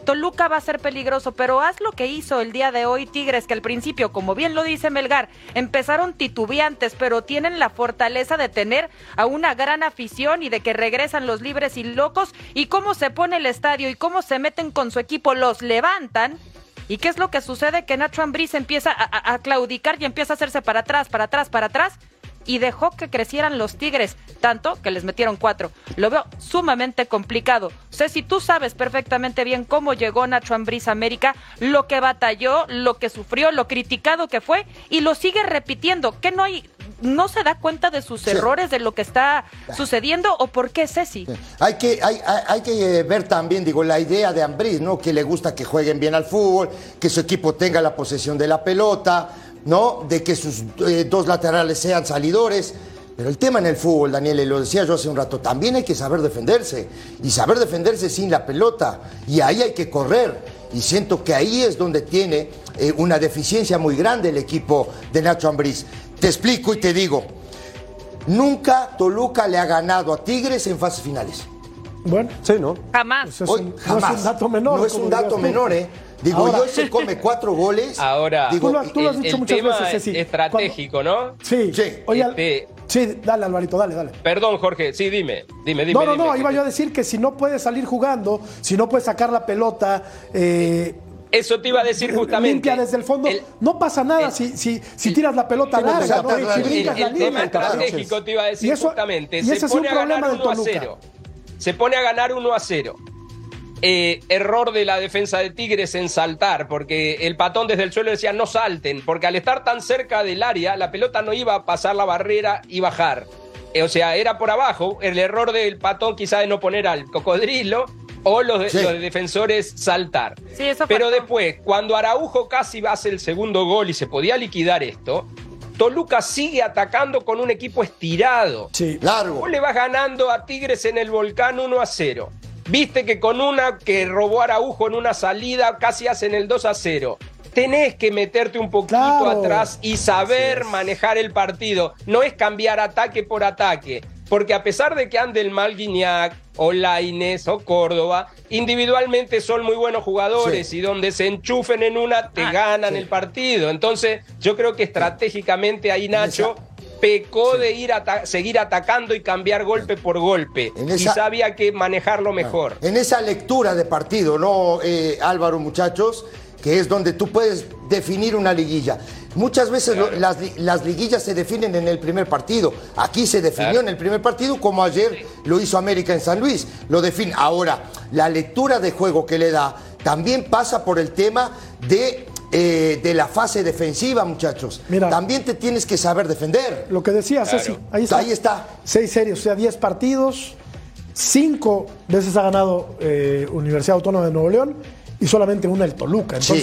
Toluca va a ser peligroso, pero haz lo que hizo el día de hoy Tigres, que al principio, como bien lo dice Melgar, empezaron titubeantes, pero tienen la fortaleza de tener a una gran afición y de que regresan los libres y locos, y cómo se pone el estadio y cómo se meten con su equipo, los levantan. ¿Y qué es lo que sucede? Que Nacho Ambriz empieza a, claudicar y empieza a hacerse para atrás, para atrás, para atrás y dejó que crecieran los Tigres, tanto que les metieron cuatro. Lo veo sumamente complicado. Ceci, tú sabes perfectamente bien cómo llegó Nacho Ambriz a América, lo que batalló, lo que sufrió, lo criticado que fue, y lo sigue repitiendo. ¿Que no hay, no se da cuenta de sus Sí. errores, de lo que está sucediendo, o por qué, Ceci? Hay que, hay, hay- hay que eh, ver también, digo, la idea de Ambriz, ¿no? Que le gusta que jueguen bien al fútbol, que su equipo tenga la posesión de la pelota, ¿no? De que sus eh, dos laterales sean salidores. Pero el tema en el fútbol, Daniel, y lo decía yo hace un rato, también hay que saber defenderse. Y saber defenderse sin la pelota. Y ahí hay que correr. Y siento que ahí es donde tiene eh, una deficiencia muy grande el equipo de Nacho Ambriz. Te explico y te digo. Nunca Toluca le ha ganado a Tigres en fases finales. Bueno, Sí, ¿no? Jamás. Eso es Hoy un- jamás. no es un dato menor. No es un dato menor, ¿eh? Digo, Ahora- y hoy se come cuatro goles. [laughs] Ahora, digo, Tú lo- tú lo has el, dicho el muchas tema veces, Ceci. estratégico, ¿no? Sí. Sí. Oye, Este- sí, dale, Alvarito, dale, dale. Perdón, Jorge, sí, dime, dime, dime. No, no, dime, no, iba te- yo a decir que si no puedes salir jugando, si no puedes sacar la pelota eh, Eso te iba a decir justamente. limpia desde el fondo, El- no pasa nada el- si, si, si tiras la pelota te larga, ¿no? la- si el- brincas el, la el línea. tema estratégico te iba a decir Y eso- justamente. y se ese es un pone a problema ganar del 1 a Toluca. 0. Se pone a ganar 1 a 0. Eh, error de la defensa de Tigres en saltar, porque el patón desde el suelo decía no salten, porque al estar tan cerca del área, la pelota no iba a pasar la barrera y bajar. Eh, o sea, era por abajo. El error del patón quizá de no poner al cocodrilo o los, de- Sí. los defensores saltar. Sí, eso Pero faltó. después, cuando Araujo casi hace el segundo gol y se podía liquidar esto, Toluca sigue atacando con un equipo estirado. Sí. Largo. Vos le vas ganando a Tigres en el volcán 1 a 0. Viste que con una que robó Araujo en una salida casi hacen el 2 a 0. Tenés que meterte un poquito Claro. atrás y saber manejar el partido. No es cambiar ataque por ataque. Porque a pesar de que ande el mal Guiñac, o Laines, o Córdoba, individualmente son muy buenos jugadores Sí. y donde se enchufen en una te Ah, ganan el partido. Entonces, yo creo que estratégicamente ahí Nacho pecó de ir ata- seguir atacando y cambiar golpe por golpe. En Y esa- sabía que manejarlo mejor. En esa lectura de partido, ¿no, eh, Álvaro, muchachos? Que es donde tú puedes definir una liguilla. Muchas veces lo- las, las liguillas se definen en el primer partido. Aquí se definió Claro. en el primer partido, como ayer lo hizo América en San Luis. Lo define. Ahora, la lectura de juego que le da también pasa por el tema de, eh, de la fase defensiva, muchachos. Mira. También te tienes que saber defender. Lo que decía Claro. Ceci, ahí está. Ahí está. Seis series, o sea, 10 partidos, cinco veces ha ganado eh, Universidad Autónoma de Nuevo León y solamente una el Toluca. Sí.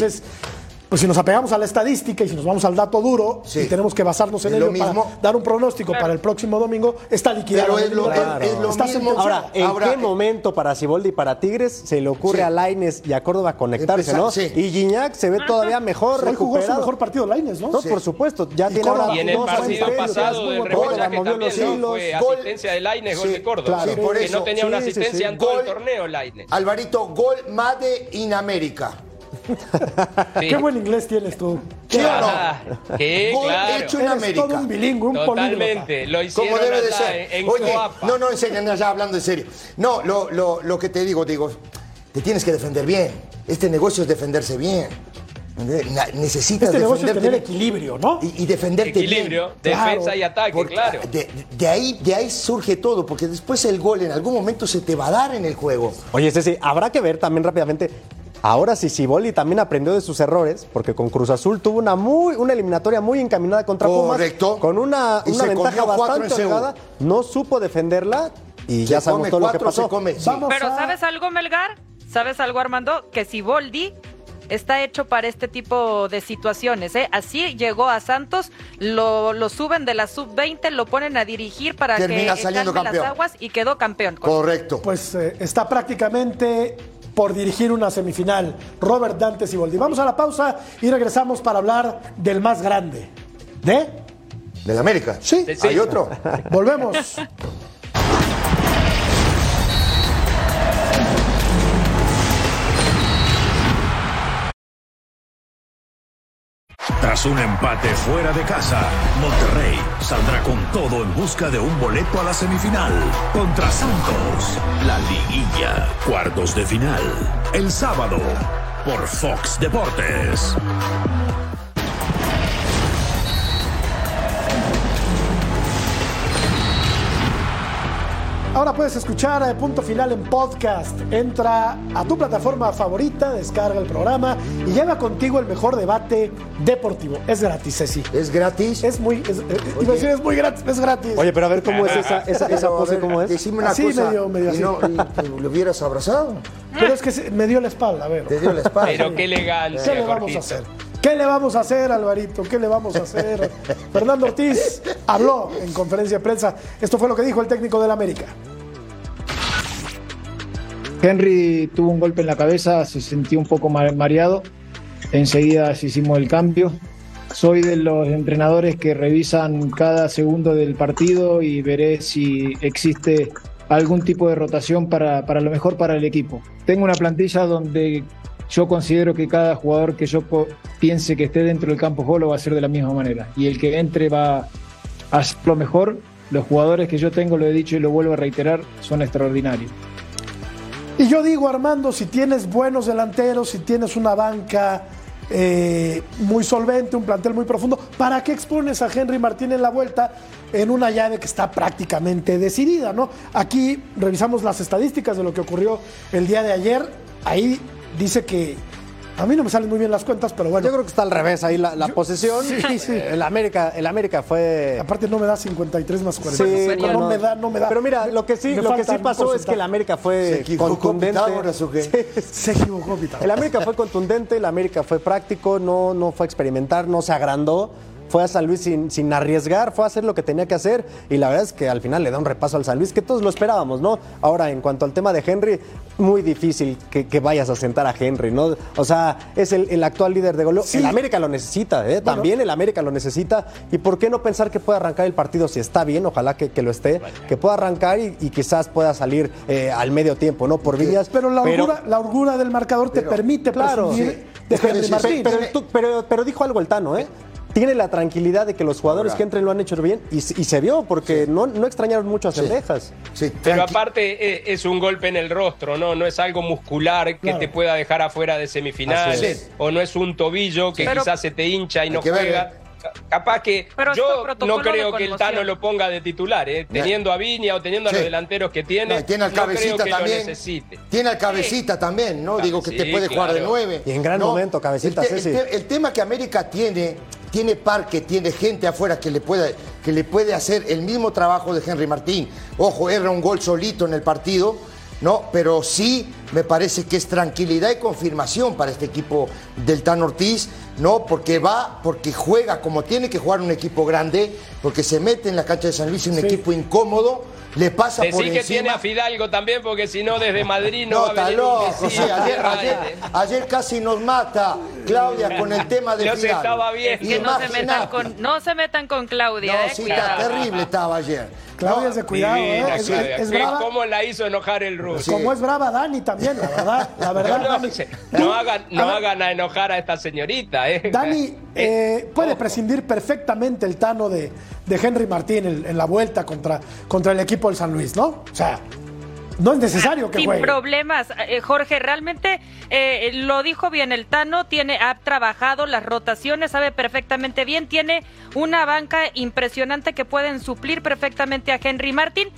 Pues si nos apegamos a la estadística y si nos vamos al dato duro Sí. y tenemos que basarnos en Es ello para mismo. dar un pronóstico para el próximo domingo, está liquidado. Pero es lo, Claro. es lo Está mismo. Ahora, ¿en Ahora, qué momento para Siboldi y para Tigres se le ocurre Sí. a Laines y a Córdoba conectarse, Empezar, no? sí. Y Gignac se ve todavía mejor Hoy jugó su mejor partido Lainez, ¿no? No, Sí. por supuesto, ya Y tiene ahora Y en el dos partido pasado del repechaje movió los también ¿no? hilos. fue Gol. asistencia de Laines, gol Sí, de Córdoba. claro. Sí, por que eso. no tenía una asistencia sí. en todo Gol. el torneo, Laines. Alvarito, gol Made in América. Sí. [laughs] Qué buen inglés tienes tú. ¿Sí o no? Sí, claro. hecho en Eres América. todo un bilingüe, un Totalmente. Lo hicieron Como debe de ser. en, en Oye, Coapa. no, no, en serio, no, ya hablando en serio. No, lo, lo, lo que te digo, digo, te tienes que defender bien. Este negocio es defenderse bien. Necesitas Este negocio defenderte tener bien. equilibrio, ¿no? Y, y defenderte Equilibrio, bien. defensa Claro. y ataque, Porque, claro. De, de ahí, de ahí surge todo, porque después el gol en algún momento se te va a dar en el juego. Oye, Ceci, habrá que ver también rápidamente. Ahora sí, Siboldi también aprendió de sus errores, porque con Cruz Azul tuvo una muy una eliminatoria muy encaminada contra Correcto. Pumas, con una, una ventaja cuatro bastante holgada, no supo defenderla y ya Se sabemos come todo lo que cuatro, pasó. se come. sí. Vamos Pero a- ¿sabes algo, Melgar? ¿Sabes algo, Armando? Que si Boldi está hecho para este tipo de situaciones. ¿eh? Así llegó a Santos, lo, lo suben de la sub-20, lo ponen a dirigir para Termina que saliendo calme las campeón. aguas y quedó campeón. Correcto. Pues eh, está prácticamente por dirigir una semifinal. Robert Dante Siboldi. Vamos a la pausa y regresamos para hablar del más grande. ¿De? ¿Del América? Sí. ¿Hay otro? Volvemos. [laughs] Un empate fuera de casa, Monterrey saldrá con todo en busca de un boleto a la semifinal contra Santos. La liguilla, cuartos de final, el sábado por Fox Deportes. Ahora puedes escuchar eh, Punto Final en podcast. Entra a tu plataforma favorita, descarga el programa y lleva contigo el mejor debate deportivo. Es gratis, Ceci. ¿Es gratis? Es muy, es, eh, iba a decir es muy gratis, es gratis. Oye, pero a ver cómo es esa, esa, esa a pose, ver, ¿cómo es? Decime una Así, cosa. medio- medio así. no, y ¿Lo hubieras abrazado? Pero es que se- me dio la espalda, a ver. Te dio la espalda. Pero qué ¿Qué elegancia, le vamos a hacer? ¿Qué le vamos a hacer, Alvarito? ¿Qué le vamos a hacer? [laughs] Fernando Ortiz habló en conferencia de prensa. Esto fue lo que dijo el técnico del América. Henry tuvo un golpe en la cabeza, se sintió un poco ma- mareado. Enseguida hicimos el cambio. Soy de los entrenadores que revisan cada segundo del partido y veré si existe algún tipo de rotación para, para lo mejor para el equipo. Tengo una plantilla donde yo considero que cada jugador que yo piense que esté dentro del campo de juego lo va a hacer de la misma manera. Y el que entre va a hacer lo mejor. Los jugadores que yo tengo, lo he dicho y lo vuelvo a reiterar, son extraordinarios. Y yo digo, Armando, si tienes buenos delanteros, si tienes una banca eh, muy solvente, un plantel muy profundo, ¿para qué expones a Henry Martín en la vuelta en una llave que está prácticamente decidida? ¿no? Aquí revisamos las estadísticas de lo que ocurrió el día de ayer. Ahí dice que A mí no me salen muy bien las cuentas, pero bueno. Yo creo que está al revés ahí la, la posesión. sí, sí. [laughs] El América, el América fue. Aparte no me da 53 más 40. Sí, no, no me da, no me da. Pero mira, lo que sí, lo que sí pasó es que el. América ¿Se fue equivocó contundente. Sí. Se equivocó, Pitágoras. El América fue contundente, el América fue práctico, no, no fue a experimentar, no se agrandó. Fue a San Luis sin, sin arriesgar, fue a hacer lo que tenía que hacer y la verdad es que al final le da un repaso al San Luis, que todos lo esperábamos, ¿no? Ahora, en cuanto al tema de Henry, muy difícil que, que vayas a sentar a Henry, ¿no? O sea, es el, el actual líder de goleo. Sí. El América lo necesita, ¿eh? También el América lo necesita. ¿Y por qué no pensar que puede arrancar el partido si está bien? Ojalá que, que lo esté, que pueda arrancar y, y quizás pueda salir eh, al medio tiempo, ¿no? Por Villas. Pero la holgura del marcador te permite Claro. prescindir Sí. de Pero Henry sí, Martín. Pero, tú- pero, pero dijo algo el Tano, ¿eh? Tiene la tranquilidad de que los jugadores que entren lo han hecho bien y, se- y se vio porque no, no extrañaron mucho a Cendejas. Sí, Pero aparte eh, es un golpe en el rostro, ¿no? No es algo muscular que Claro. te pueda dejar afuera de semifinales. O no es un tobillo que Pero- quizás se te hincha y no ver, juega. Ca- Capaz que Pero yo no creo que el. Tano lo ponga de titular, ¿eh? Teniendo a Viña o teniendo a los Sí. delanteros que tiene, No, tiene al no creo cabecita que también. lo necesite. Tiene al cabecita también, ¿no? Digo que te puede jugar de nueve. Y en gran ¿no? momento, Cabecita, El, te- sí, el sí. te- el tema que América tiene, tiene parque, tiene gente afuera que le puede, que le puede hacer el mismo trabajo de Henry Martín. Ojo, erra un gol solito en el partido. No, pero sí me parece que es tranquilidad y confirmación para este equipo del Tan Ortiz, ¿no? Porque va, porque juega como tiene que jugar un equipo grande, porque se mete en la cancha de San Luis un equipo incómodo, le pasa por Decí que encima. tiene a Fidalgo también, porque si no, desde Madrid no, No, va a venir loco. Sí, ayer, ayer- casi nos mata Claudia con el tema de No se Fidalgo. estaba bien. Que no se, metan con, no se metan con Claudia, No, eh, sí, está terrible estaba ayer. Claudia es de cuidado, ¿eh? Divina, Es, Claudia. es- es ¿Qué- brava. ¿Cómo la hizo enojar el ruso? Como es brava Dani también, la verdad. La verdad, No, Dani. se- no hagan, no A hagan a enojar a esta señorita, ¿eh? Dani [laughs] eh, puede ojo. prescindir perfectamente el Tano de, de Henry Martín en, en la vuelta contra, contra el equipo del San Luis, ¿no? O sea, no es necesario que Sin juegue. problemas, Eh, Jorge. Realmente eh, lo dijo bien el Tano. Tiene, ha trabajado las rotaciones, sabe perfectamente bien. Tiene una banca impresionante que pueden suplir perfectamente a Henry Martín.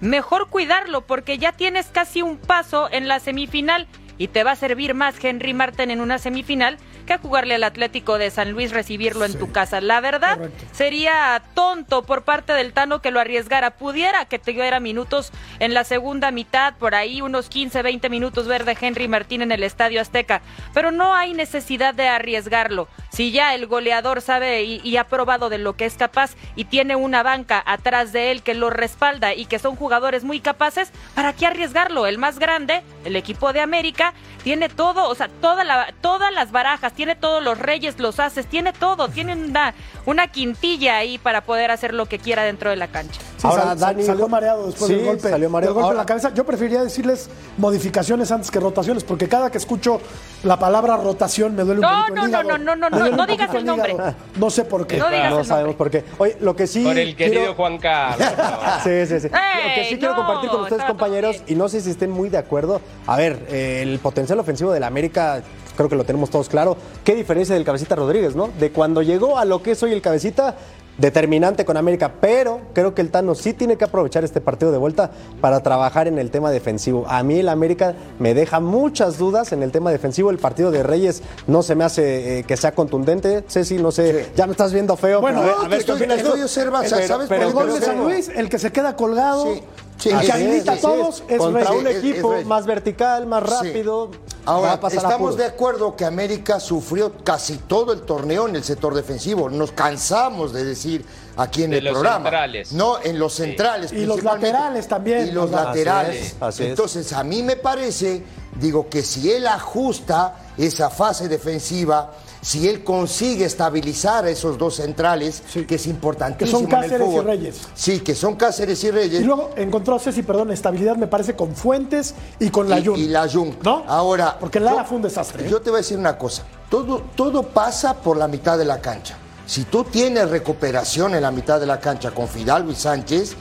Mejor cuidarlo porque ya tienes casi un paso en la semifinal y te va a servir más Henry Martín en una semifinal que jugarle al Atlético de San Luis recibirlo en tu casa. La verdad Correcto. sería tonto por parte del Tano que lo arriesgara. Pudiera que te diera minutos en la segunda mitad, por ahí unos 15, 20 minutos ver de Henry Martín en el Estadio Azteca. Pero no hay necesidad de arriesgarlo. Si ya el goleador sabe y, y ha probado de lo que es capaz y tiene una banca atrás de él que lo respalda y que son jugadores muy capaces, ¿para qué arriesgarlo? El más grande, el equipo de América, tiene todo, o sea, toda la, todas las barajas, tiene todos los reyes, los haces, tiene todo, tiene una, una quintilla ahí para poder hacer lo que quiera dentro de la cancha. Sí, Ahora, Dani- salió mareado después Sí, del golpe, salió mareado. del golpe en Ahora- la cabeza. Yo preferiría decirles modificaciones antes que rotaciones, porque cada que escucho la palabra rotación me duele un No, poquito el no, no, hígado. no, no, no, no un digas el nombre. No sé por qué. No digas No el sabemos por qué. Oye, lo que sí. Por el querido quiero- Juan Carlos. [laughs] Sí, sí, sí. Lo que sí ¡Ey, quiero no! compartir con ustedes, compañeros, bien. y no sé si estén muy de acuerdo. A ver, eh, el potencial ofensivo de la América, creo que lo tenemos todos claro. Qué diferencia del Cabecita Rodríguez, ¿no? De cuando llegó a lo que es hoy el Cabecita, determinante con América, pero creo que el Tano sí tiene que aprovechar este partido de vuelta para trabajar en el tema defensivo. A mí el América me deja muchas dudas en el tema defensivo. El partido de Reyes no se me hace eh, que sea contundente. Ceci, no sé, ya me estás viendo feo. Bueno, pero a ver, no, a te ver, estoy- estoy observando, Pero- ¿sabes? pero- el gol de pero- San Luis, el que se queda colgado, Sí, sí, el que habilita a todos, es contra un es- es equipo más vertical, más rápido. Ahora, estamos de acuerdo que América sufrió casi todo el torneo en el sector defensivo. Nos cansamos de decir aquí en De el los programa. centrales. No, en los centrales. Y los laterales también, Y los laterales. Así es, así es. Entonces, a mí me parece, digo, que si él ajusta esa fase defensiva, si él consigue estabilizar a esos dos centrales, Sí. que es importantísimo Que son en el Cáceres y. Reyes. Sí, que son Cáceres y Reyes. Y luego encontró Ceci, perdón, estabilidad me parece con Fuentes y con la Jun. y la Jun. ¿No? Ahora. Porque Lara yo- fue un desastre. ¿eh? Yo te voy a decir una cosa. Todo, todo pasa por la mitad de la cancha. Si tú tienes recuperación en la mitad de la cancha con Fidalgo y Sánchez,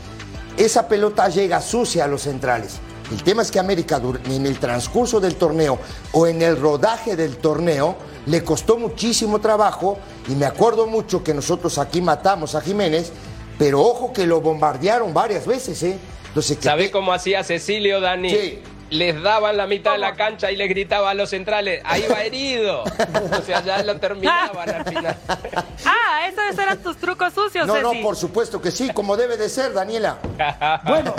esa pelota llega sucia a los centrales. El tema es que América en el transcurso del torneo o en el rodaje del torneo le costó muchísimo trabajo y me acuerdo mucho que nosotros aquí matamos a Jiménez, pero ojo que lo bombardearon varias veces, ¿eh? Entonces, ¿Sabe cómo hacía Cecilio, Dani? Sí. Les daban la mitad de la cancha y les gritaba a los centrales, ahí va herido. [laughs] O sea, ya lo terminaban al final. [laughs] Ah, esos eran tus trucos sucios, No, no, por supuesto que sí, como debe de ser, Daniela. [laughs] Bueno,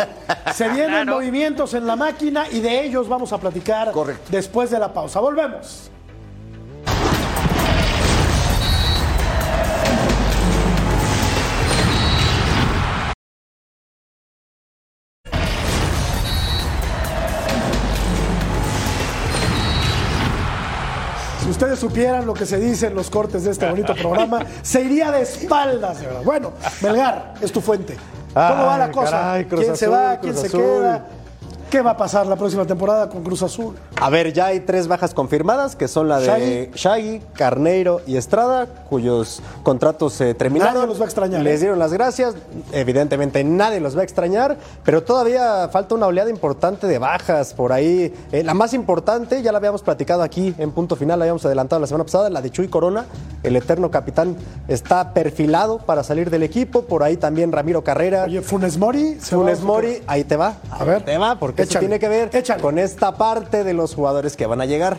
se vienen Claro. movimientos en la máquina y de ellos vamos a platicar Correcto. después de la pausa. Volvemos. Supieran lo que se dice en los cortes de este bonito programa, se iría de espaldas, de verdad. Bueno, Melgar, es tu fuente. ¿Cómo va la cosa? caray, ¿Quién se va? ¿Quién Cruz se Azul. queda? ¿Qué va a pasar la próxima temporada con Cruz Azul? A ver, ya hay tres bajas confirmadas, que son la de Shaggy, Carneiro y Estrada, cuyos contratos se terminaron. Nadie los va a extrañar, Les ¿eh? dieron las gracias. Evidentemente nadie los va a extrañar, pero todavía falta una oleada importante de bajas por ahí. Eh, la más importante, ya la habíamos platicado aquí en punto final, la habíamos adelantado la semana pasada, la de Chuy Corona, el eterno capitán, está perfilado para salir del equipo. Por ahí también Ramiro Carrera. Oye, Funes Mori. ¿se va Funes? Mori, ahí te va. A ver. Te va, porque eso tiene que ver échale. con esta parte de los jugadores que van a llegar.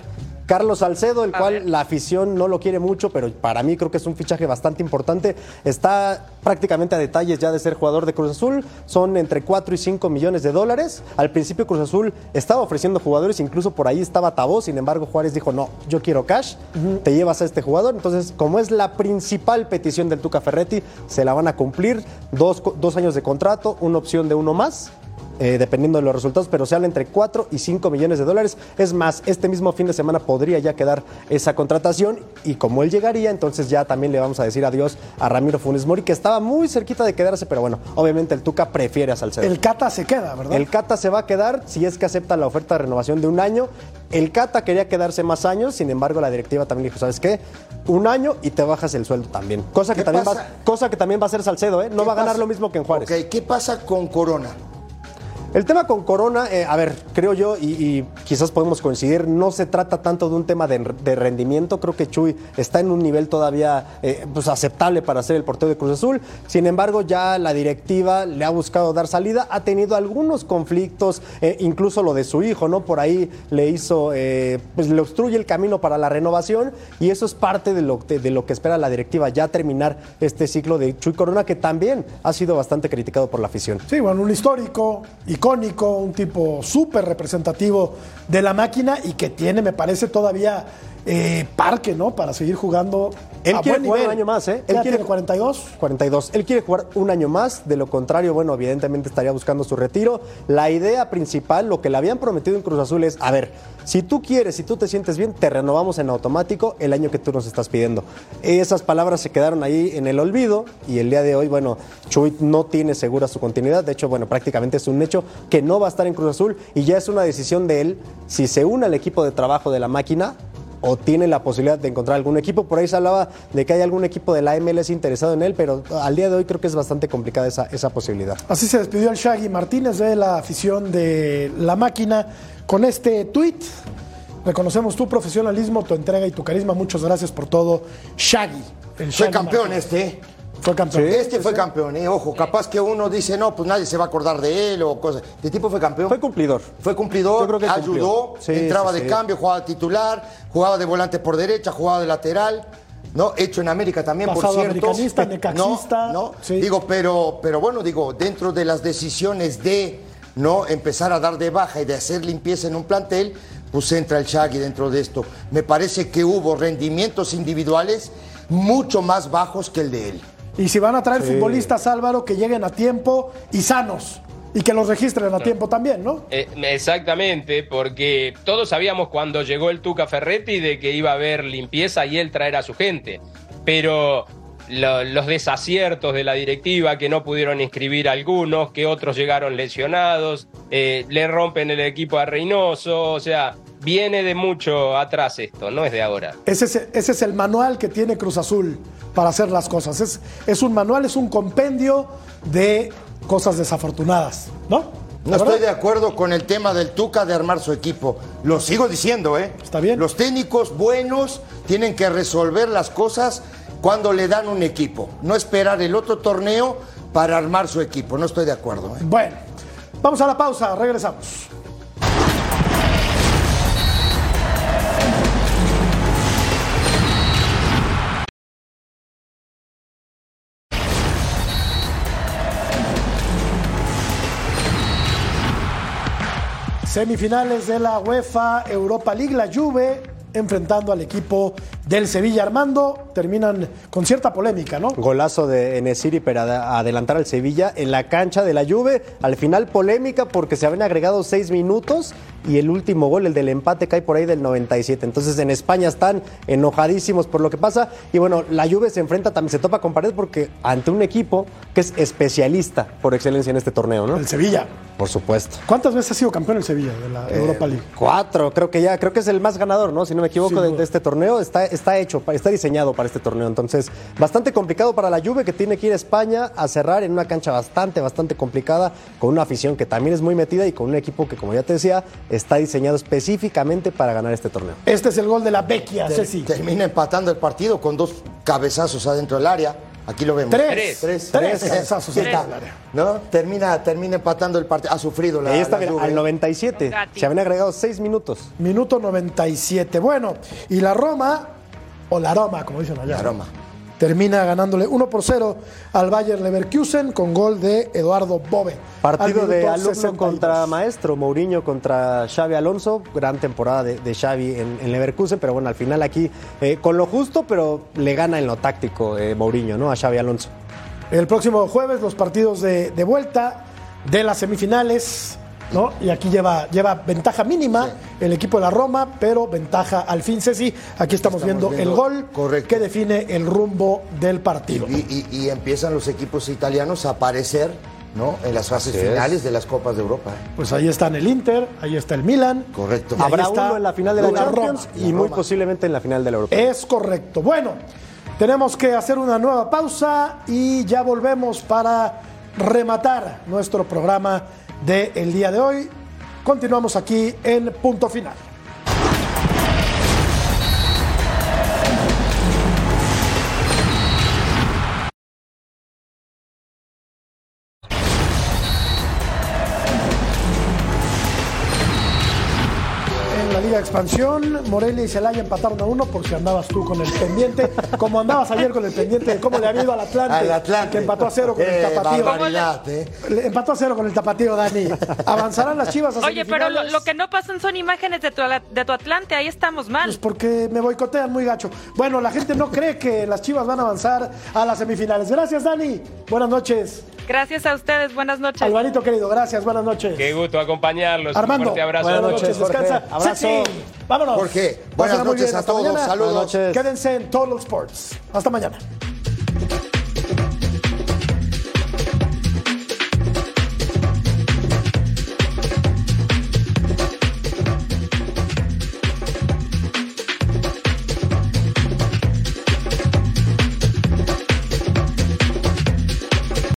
Carlos Salcedo, el A cual ver. la afición no lo quiere mucho, pero para mí creo que es un fichaje bastante importante. Está prácticamente a detalles ya de ser jugador de Cruz Azul. Son entre 4 y 5 millones de dólares. Al principio Cruz Azul estaba ofreciendo jugadores, incluso por ahí estaba Tabó. Sin embargo, Juárez dijo, no, yo quiero cash, te llevas a este jugador. Entonces, como es la principal petición del Tuca Ferretti, se la van a cumplir. Dos, dos años de contrato, una opción de uno más eh, dependiendo de los resultados, pero se habla entre 4 y 5 millones de dólares. Es más, este mismo fin de semana podría ya quedar esa contratación y como él llegaría, entonces ya también le vamos a decir adiós a Ramiro Funes Mori, que estaba muy cerquita de quedarse, pero bueno, obviamente el Tuca prefiere a Salcedo. El Cata se queda, ¿verdad? El Cata se va a quedar si es que acepta la oferta de renovación de un año. El Cata quería quedarse más años, sin embargo la directiva también dijo, ¿sabes qué? Un año y te bajas el sueldo también. Cosa que, ¿Qué también va, cosa que también va a hacer Salcedo, ¿eh? No ¿Qué va a ganar pasa? lo mismo que en Juárez. Ok, ¿qué pasa con Corona? El tema con Corona, eh, a ver, creo yo, y, y quizás podemos coincidir, no se trata tanto de un tema de, rendimiento. Creo que Chuy está en un nivel todavía eh, pues aceptable para ser el portero de Cruz Azul. Sin embargo, ya la directiva le ha buscado dar salida. Ha tenido algunos conflictos, eh, incluso lo de su hijo, ¿no? Por ahí le hizo, pues le obstruye el camino para la renovación. Y eso es parte de lo, de, de lo que espera la directiva, ya terminar este ciclo de Chuy Corona, que también ha sido bastante criticado por la afición. Sí, bueno, un histórico, icónico, un tipo súper representativo de la máquina y que tiene, me parece, todavía eh, parque, ¿no? Para seguir jugando. Él a quiere buen jugar nivel. un año más, ¿eh? ¿Ya Él quiere tiene 42? 42. Él quiere jugar un año más, de lo contrario, bueno, evidentemente estaría buscando su retiro. La idea principal, lo que le habían prometido en Cruz Azul es, a ver, si tú quieres, si tú te sientes bien, te renovamos en automático el año que tú nos estás pidiendo. Esas palabras se quedaron ahí en el olvido y el día de hoy, bueno, Chuy no tiene segura su continuidad. De hecho, bueno, prácticamente es un hecho que no va a estar en Cruz Azul y ya es una decisión de él si se une al equipo de trabajo de la máquina o tiene la posibilidad de encontrar algún equipo. Por ahí se hablaba de que hay algún equipo de la MLS interesado en él, pero al día de hoy creo que es bastante complicada esa, esa posibilidad. Así se despidió el Shaggy Martínez de la afición de la máquina con este tuit. Reconocemos tu profesionalismo, tu entrega y tu carisma. Muchas gracias por todo, Shaggy. El Shaggy campeón Martínez. este, ¿eh? Fue campeón. Este fue campeón, ¿eh? Ojo, capaz que uno dice, no, pues nadie se va a acordar de él o cosas. Este tipo fue campeón. Fue cumplidor. Fue cumplidor, Yo creo que ayudó, Sí, entraba sí, de sí. cambio, jugaba titular, jugaba de volante por derecha, jugaba de lateral, ¿no? Hecho en América también, Pasado por cierto. americanista, necaxista, [laughs] No, no. sí. Digo, pero, pero bueno, digo, dentro de las decisiones de no empezar a dar de baja y de hacer limpieza en un plantel, pues entra el Shaggy dentro de esto. Me parece que hubo rendimientos individuales mucho más bajos que el de él. Y si van a traer futbolistas, Álvaro, que lleguen a tiempo y sanos. Y que los registren a tiempo también, ¿no? Eh, exactamente, porque todos sabíamos cuando llegó el Tuca Ferretti de que iba a haber limpieza y él traer a su gente. Pero lo- los desaciertos de la directiva, que no pudieron inscribir a algunos, que otros llegaron lesionados, eh, le rompen el equipo a Reynoso, o sea, viene de mucho atrás esto, no es de ahora. Ese es, ese es el manual que tiene Cruz Azul para hacer las cosas. Es, es un manual, es un compendio de cosas desafortunadas, ¿no? No ¿La estoy de acuerdo con el tema del Tuca de armar su equipo. Lo sigo diciendo, ¿eh? Está bien. Los técnicos buenos tienen que resolver las cosas cuando le dan un equipo. No esperar el otro torneo para armar su equipo. No estoy de acuerdo. ¿eh? Bueno, vamos a la pausa, regresamos. Semifinales de la UEFA Europa League, la Juve enfrentando al equipo del Sevilla. Armando, terminan con cierta polémica, ¿no? Golazo de Enesiri para ad- adelantar al Sevilla en la cancha de la Juve. Al final polémica porque se habían agregado seis minutos y el último gol, el del empate, cae por ahí del 97. Entonces en España están enojadísimos por lo que pasa. Y bueno, la Juve se enfrenta, también se topa con pared porque ante un equipo que es especialista por excelencia en este torneo, ¿no? El Sevilla. Por supuesto. ¿Cuántas veces ha sido campeón el Sevilla de la Europa League? Cuatro, creo que ya, creo que es el más ganador, ¿no? Si no me equivoco, de, este torneo. Está, está hecho, está diseñado para este torneo. Entonces, bastante complicado para la Juve que tiene que ir a España a cerrar en una cancha bastante, bastante complicada, con una afición que también es muy metida y con un equipo que, como ya te decía, está diseñado específicamente para ganar este torneo. Este es el gol de la Vecchia, Ceci. Termina empatando el partido con dos cabezazos adentro del área. Aquí lo vemos. Tres. Tres. Tres. ¿No? Termina, termina empatando el partido. Ha sufrido la, Ahí está, la mira, Juve. al 97. Gatti. Se habían agregado seis minutos. Minuto 97. Bueno, y la Roma, o la Roma, como dicen allá. La Roma. Termina ganándole 1 por 0 al Bayer Leverkusen con gol de Eduardo Bove. Partido de alumno 62. contra maestro, Mourinho contra Xavi Alonso, gran temporada de, de Xavi en, en Leverkusen, pero bueno, al final aquí eh, con lo justo, pero le gana en lo táctico eh, Mourinho, ¿no? A Xavi Alonso. El próximo jueves los partidos de, de vuelta de las semifinales, ¿no? Y aquí lleva, lleva ventaja mínima el equipo de la Roma, pero ventaja al fin, Ceci. Aquí estamos, Estamos viendo, viendo, el gol correcto. que define el rumbo del partido. Y, y- y empiezan los equipos italianos a aparecer ¿no? en las fases es. finales de las Copas de Europa. Pues ahí están el Inter, ahí está el Milan. Correcto. Habrá está uno en la final de la la Champions Roma. y La muy posiblemente en la final de la Europa. Es correcto. Bueno, tenemos que hacer una nueva pausa y ya volvemos para rematar nuestro programa del día de hoy. Continuamos aquí en punto final. Expansión, Morelia y Celaya empataron a uno por si andabas tú con el pendiente, como andabas ayer con el pendiente de cómo le había ido al Atlante, Al Atlante. que empató a cero con el Eh, tapatío. ¿eh? Le empató a cero con el tapatío, Dani. ¿Avanzarán las chivas a Oye, pero lo, que no pasan son imágenes de tu, de tu Atlante, ahí estamos mal. Pues porque me boicotean muy gacho. Bueno, la gente no cree que las chivas van a avanzar a las semifinales. Gracias, Dani. Buenas noches. Gracias a ustedes, buenas noches. Alvarito, querido, gracias. Buenas noches. Qué gusto acompañarlos. Armando, Un fuerte abrazo. buenas noches, Jorge. descansa. Abrazo. Vámonos. Jorge, buenas noches bien. a todos. mañana. Saludos. Noches. Quédense en Total Sports. Hasta mañana.